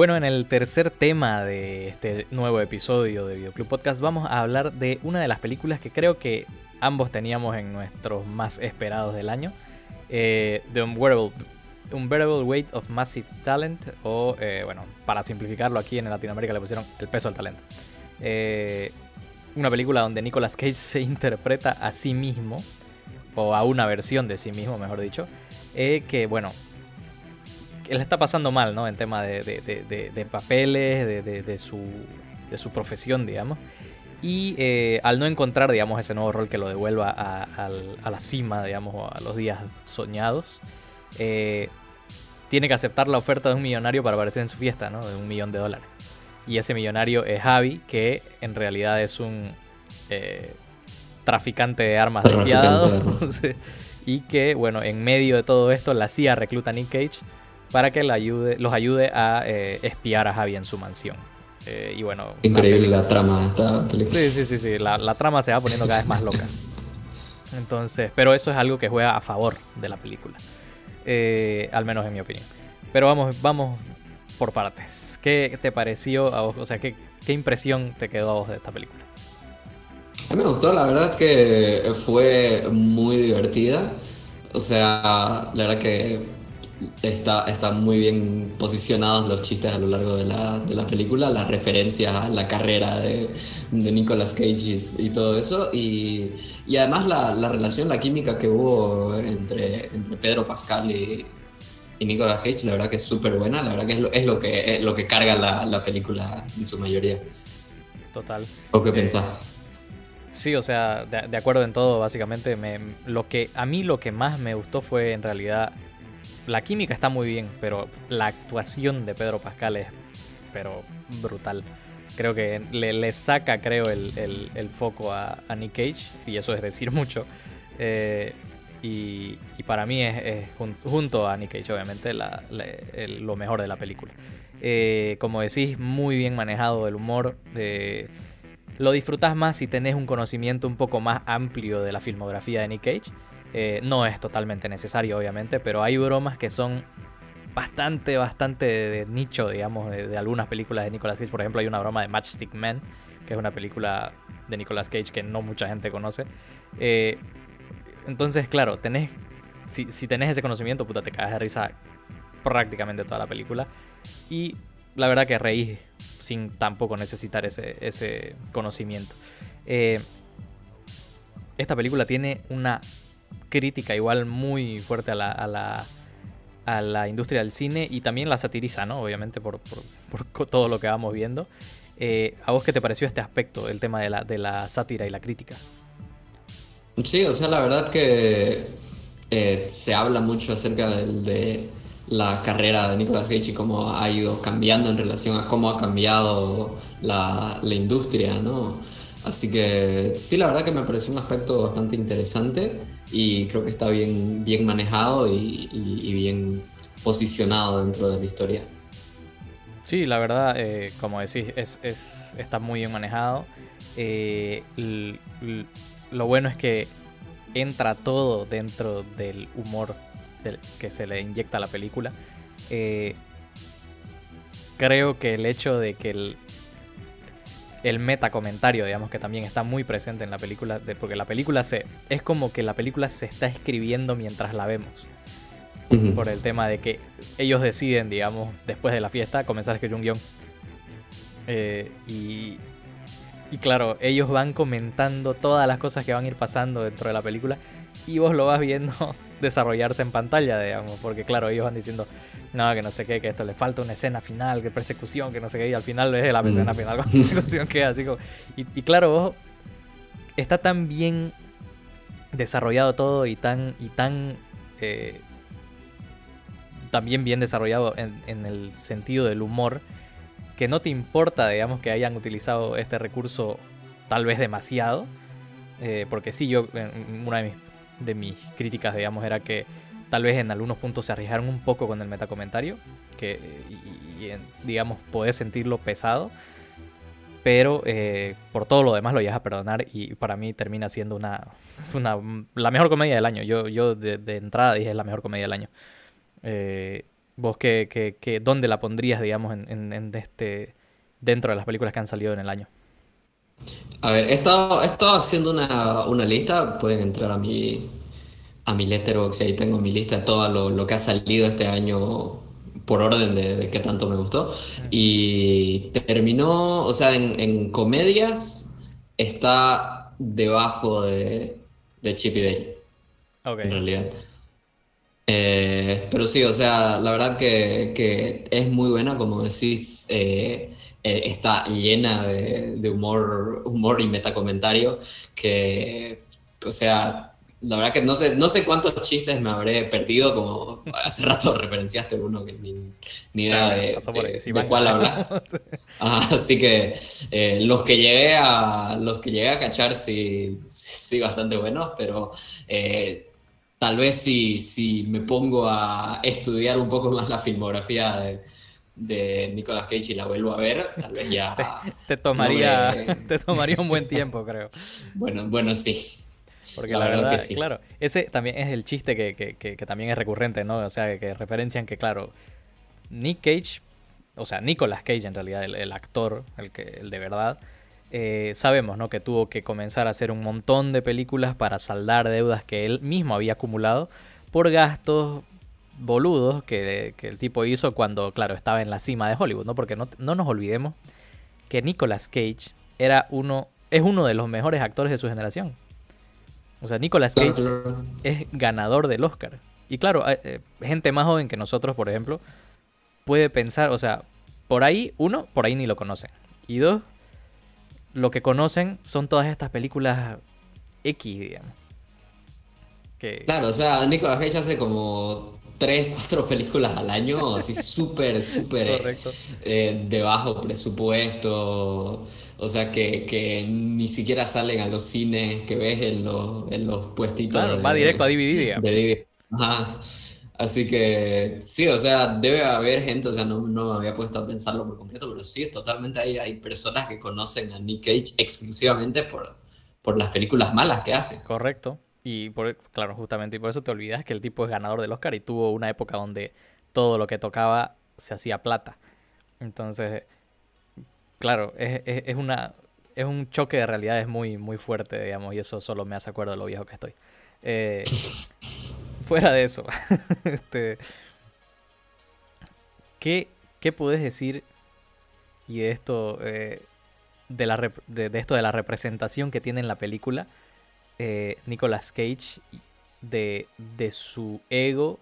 Bueno, en el tercer tema de este nuevo episodio de Videoclub Podcast vamos a hablar de una de las películas que creo que ambos teníamos en nuestros más esperados del año. Eh, The Unbearable, Weight of Massive Talent, o eh, bueno, para simplificarlo aquí en Latinoamérica le pusieron El peso del talento. Eh, una película donde Nicolas Cage se interpreta a sí mismo, o a una versión de sí mismo, mejor dicho, que bueno, él está pasando mal, ¿no? En tema de, papeles, de, su, de su profesión, digamos. Y eh, al no encontrar, digamos, ese nuevo rol que lo devuelva a, la cima, digamos, a los días soñados, eh, tiene que aceptar la oferta de un millonario para aparecer en su fiesta, ¿no? De un millón de dólares. Y ese millonario es Javi, que en realidad es un eh, traficante de armas de y que, bueno, en medio de todo esto, la CIA recluta a Nick Cage para que ayude, los ayude a eh, espiar a Javi en su mansión. Eh, y bueno. Increíble la, trama de esta película. Sí, sí, sí, sí. La, trama se va poniendo cada vez más loca. Entonces, pero eso es algo que juega a favor de la película. Eh, al menos en mi opinión. Pero vamos, vamos por partes. ¿Qué te pareció a vos? O sea, ¿qué, qué impresión te quedó a vos de esta película? A mí me gustó, la verdad que fue muy divertida. O sea, la verdad que está, están muy bien posicionados los chistes a lo largo de la, de la película, las referencias a la carrera de, de Nicolas Cage y, todo eso. Y, y además la, la, relación, la química que hubo entre, entre Pedro Pascal y, y Nicolas Cage, la verdad que es súper buena, la verdad que es lo, es lo, que, es lo que carga la, la, película en su mayoría. Total. ¿O qué eh, pensás? Sí, o sea, de, de, acuerdo en todo, básicamente. Me, lo que, a mí lo que más me gustó fue en realidad la química está muy bien, pero la actuación de Pedro Pascal es pero brutal. Creo que le, saca, creo, el, foco a, Nick Cage, y eso es decir mucho. Eh, y, para mí es, junto a Nick Cage, obviamente, lo mejor de la película. Eh, como decís, muy bien manejado el humor. lo disfrutas más si tenés un conocimiento un poco más amplio de la filmografía de Nick Cage. Eh, no es totalmente necesario, obviamente, pero hay bromas que son bastante, bastante de, nicho, digamos, de, algunas películas de Nicolas Cage. Por ejemplo, hay una broma de Matchstick Man, que es una película de Nicolas Cage que no mucha gente conoce. Eh, entonces, claro, tenés, si, si, tenés ese conocimiento, puta, te caes de risa prácticamente toda la película. Y la verdad que reís sin tampoco necesitar ese, ese conocimiento. Eh, esta película tiene una crítica igual muy fuerte a la, a la, a la industria del cine y también la satiriza, ¿no? Obviamente por, por, todo lo que vamos viendo. Eh, ¿A vos qué te pareció este aspecto, el tema de la, de la sátira y la crítica? Sí, o sea, la verdad que eh, se habla mucho acerca de la carrera de Nicolas Cage y cómo ha ido cambiando en relación a cómo ha cambiado la, la industria, ¿no? Así que sí, la verdad que me pareció un aspecto bastante interesante y creo que está bien, bien manejado y, bien posicionado dentro de la historia. Sí, la verdad, eh, como decís, es, está muy bien manejado. Eh, lo bueno es que entra todo dentro del humor que se le inyecta a la película. Eh, creo que el hecho de que el, el metacomentario, digamos, que también está muy presente en la película, porque la película se. Es como que la película se está escribiendo mientras la vemos. Por el tema de que ellos deciden, digamos, después de la fiesta, comenzar a escribir un guion. Eh, y, y claro, ellos van comentando todas las cosas que van a ir pasando dentro de la película y vos lo vas viendo desarrollarse en pantalla, digamos, porque claro, ellos van diciendo, no, que no sé qué, que esto le falta una escena final, que persecución, que no sé qué, y al final ves la escena final con persecución que así como... Y, claro, vos, está tan bien desarrollado todo y tan... Y tan eh, también bien desarrollado en, el sentido del humor, que no te importa, digamos, que hayan utilizado este recurso tal vez demasiado, eh, porque sí, yo, una de mis, de mis críticas, digamos, era que Tal vez en algunos puntos se arriesgaron un poco con el metacomentario, que, y, digamos, podés sentirlo pesado, pero eh, por todo lo demás lo llegas a perdonar y para mí termina siendo una, la mejor comedia del año. Yo, yo de, entrada dije es la mejor comedia del año. Eh, ¿Vos qué, qué- dónde la pondrías, digamos, en, en- en este, dentro de las películas que han salido en el año? A ver, he estado, he estado haciendo una, una lista, pueden entrar a mi, a mi Letterboxd y ahí tengo mi lista de todo lo, lo que ha salido este año por orden de, de qué tanto me gustó. Y terminó, o sea, en, en comedias está debajo de, de Chip y Dale, Ok. en realidad. Eh, pero sí, o sea, la verdad que, que es muy buena, como decís, eh, eh, está llena de, de humor, humor y metacomentario que, o sea, la verdad que no sé, no sé cuántos chistes me habré perdido, como hace rato referenciaste uno que ni, ni idea de, de- de cuál hablar. Ah, así que eh, los que llegué a los que llegué a cachar sí, sí bastante buenos, pero eh, tal vez si, si me pongo a estudiar un poco más la filmografía de, de Nicolas Cage y la vuelvo a ver, tal vez ya Te tomaría, No me- te tomaría un buen tiempo, creo. bueno, bueno sí. Porque La la, verdad verdad, que sí. claro, ese también es el chiste que, que- que- que también es recurrente, ¿no? O sea, que referencian que, claro, Nick Cage, o sea, Nicolas Cage en realidad, el, el actor, el, que, el de verdad, eh, sabemos, ¿no? Que tuvo que comenzar a hacer un montón de películas para saldar deudas que él mismo había acumulado por gastos boludos que, que el tipo hizo cuando, claro, estaba en la cima de Hollywood, ¿no? Porque no, no nos olvidemos que Nicolas Cage era uno, es uno de los mejores actores de su generación. O sea, Nicolas Cage es ganador del Oscar. Y claro, eh, eh, gente más joven que nosotros, por ejemplo, puede pensar, o sea, por ahí, uno, por ahí ni lo conocen. Y dos, lo que conocen son todas estas películas X, digamos. Que, Claro, o sea, Nicolas Cage hace como tres, cuatro películas al año, así súper, súper eh, de bajo presupuesto, o sea, que, que ni siquiera salen a los cines que ves en los, en los puestitos Claro, de, va directo a DVD, de. Ajá. Así que sí, o sea, debe haber gente, o sea, no, no me había puesto a pensarlo por completo, pero sí, totalmente hay, hay personas que conocen a Nick Cage exclusivamente por, por las películas malas que hace. Correcto. Y por, claro, justamente, y por eso te olvidas que el tipo es ganador del Oscar y tuvo una época donde todo lo que tocaba se hacía plata. Entonces, claro, es, es- es una, es un choque de realidades muy, muy fuerte, digamos, y eso solo me hace acuerdo de lo viejo que estoy. Eh, fuera de eso, este, ¿qué, qué puedes decir y de esto, eh, de, la de, de esto de la representación que tiene en la película? Eh, Nicolas Cage de, de su ego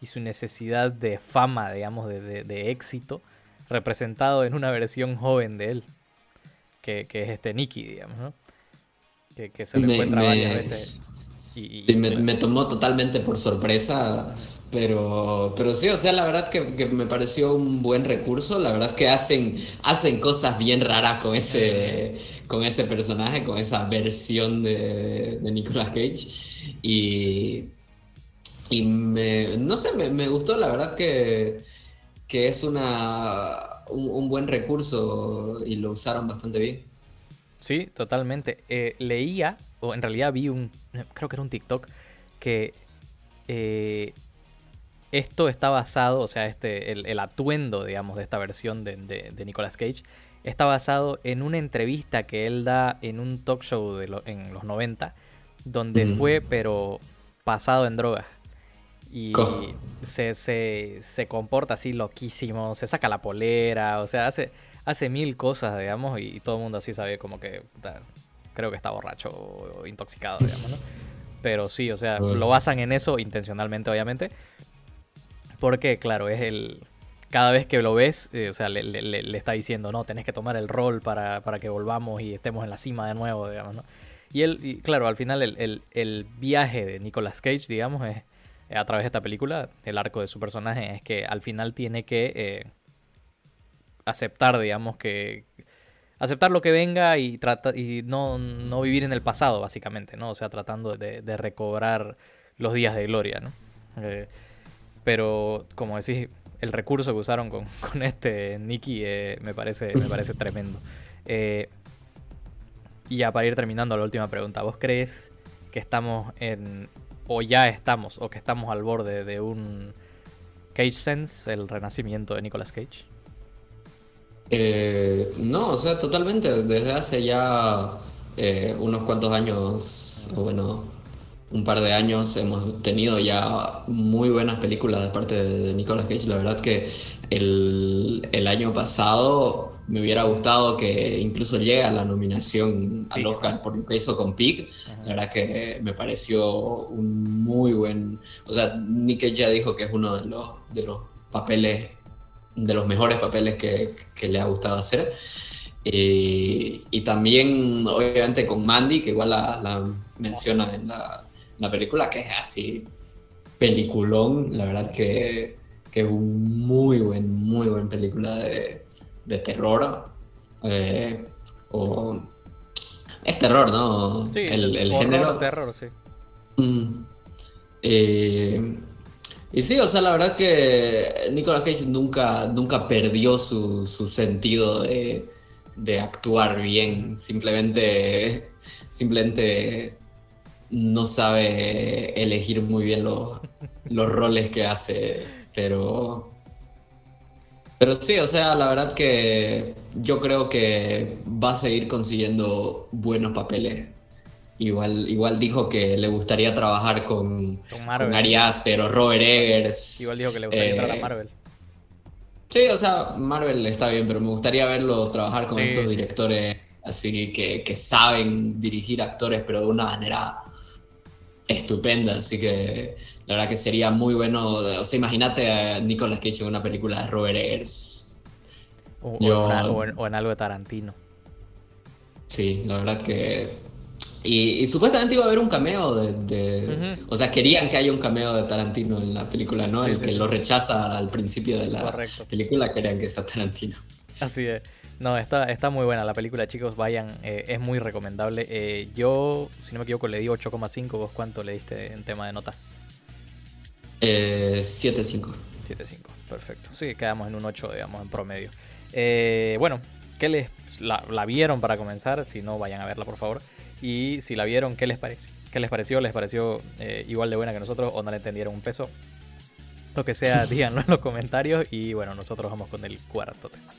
y su necesidad de fama, digamos, de, de- de éxito, representado en una versión joven de él, que, que es este Nicky, digamos, ¿no? Que, que se lo encuentra me- varias veces. Y, y- me tomó totalmente por sorpresa, pero, pero sí, o sea, la verdad que, que me pareció un buen recurso, la verdad que hacen, hacen cosas bien raras con ese, con ese personaje, con esa versión de, de Nicolas Cage, y, y me, no sé, me, gustó, la verdad que, que es una, un, un buen recurso y lo usaron bastante bien. Sí, totalmente. Eh, leía, o en realidad vi un, creo que era un TikTok, que eh, esto está basado, o sea, este, el, el atuendo, digamos, de esta versión de, de, de Nicolas Cage, está basado en una entrevista que él da en un talk show de lo- en los 90, donde Mm. fue, pero pasado en drogas. Y se, se, se comporta así loquísimo, se saca la polera, o sea, hace, hace mil cosas, digamos, y, todo el mundo así sabe como que creo que está borracho o, o intoxicado, digamos, ¿no? Pero sí, o sea, lo basan en eso intencionalmente, obviamente. Porque, claro, es el. Cada vez que lo ves, eh, o sea, le, está diciendo, no, tenés que tomar el rol para, para que volvamos y estemos en la cima de nuevo, digamos, ¿no? Y él, y claro, al final el, el- viaje de Nicolas Cage, digamos, es a través de esta película, el arco de su personaje es que al final tiene que eh, aceptar, digamos, que aceptar lo que venga y trata y no, no vivir en el pasado, básicamente, ¿no? O sea, tratando de, de recobrar los días de gloria, ¿no? Eh, pero, como decís, el recurso que usaron con, con este Nicky eh, me, parece, me parece tremendo. Eh, y ya para ir terminando la última pregunta, ¿vos crees que estamos en, o ya estamos, o que estamos al borde de un, Cage Sense, el renacimiento de Nicolas Cage? Eh, no, o sea, totalmente. Desde hace ya eh, unos cuantos años, o bueno, un par de años, hemos tenido ya muy buenas películas de parte de, Nicolas Cage. La verdad que el, el año pasado me hubiera gustado que incluso llegue a la nominación al Oscar por lo que hizo con Pig. La verdad que me pareció un muy buen. O sea, Nick ya dijo que es uno de los, de los papeles, de los mejores papeles que, que le ha gustado hacer. Y, y, también, obviamente, con Mandy, que igual la, la menciona en la, la, película, que es así peliculón. La verdad que, que es un muy buen, muy buen película de de terror. Eh, o es terror, ¿no? Sí, el, el género. terror, sí. Mm. Eh, y sí, o sea, la verdad que Nicolas Cage nunca, nunca perdió su, su sentido de, de, actuar bien. Simplemente, simplemente no sabe elegir muy bien los, los roles que hace. Pero pero sí, o sea, la verdad que yo creo que va a seguir consiguiendo buenos papeles. Igual, igual dijo que le gustaría trabajar con, con, Ari Aster o Robert Eggers. Igual dijo que le gustaría entrar a eh, Marvel. Sí, o sea, Marvel está bien, pero me gustaría verlo trabajar con estos directores así que, que saben dirigir actores, pero de una manera estupenda. Así que la verdad que sería muy bueno. O sea, imagínate a Nicolas Cage en una película de Robert Eggers. O, en, algo de Tarantino. Sí, la verdad que. Y, supuestamente iba a haber un cameo de. O sea, querían que haya un cameo de Tarantino en la película, ¿no? el que lo rechaza al principio de la película, querían que sea Tarantino. Así es. No, está, está muy buena la película, chicos. Vayan, eh, es muy recomendable. Eh, yo, si no me equivoco, le di 8,5. ¿Vos cuánto le diste en tema de notas? 7-5. Eh, 7-5, perfecto. Sí, quedamos en un 8, digamos, en promedio. Eh, bueno, ¿qué les la, vieron para comenzar? Si no, vayan a verla, por favor. Y si la vieron, ¿qué les pareció? ¿Qué les pareció? ¿Les pareció eh, igual de buena que nosotros o no le entendieron un peso? Lo que sea, díganlo en los comentarios. Y bueno, nosotros vamos con el cuarto tema.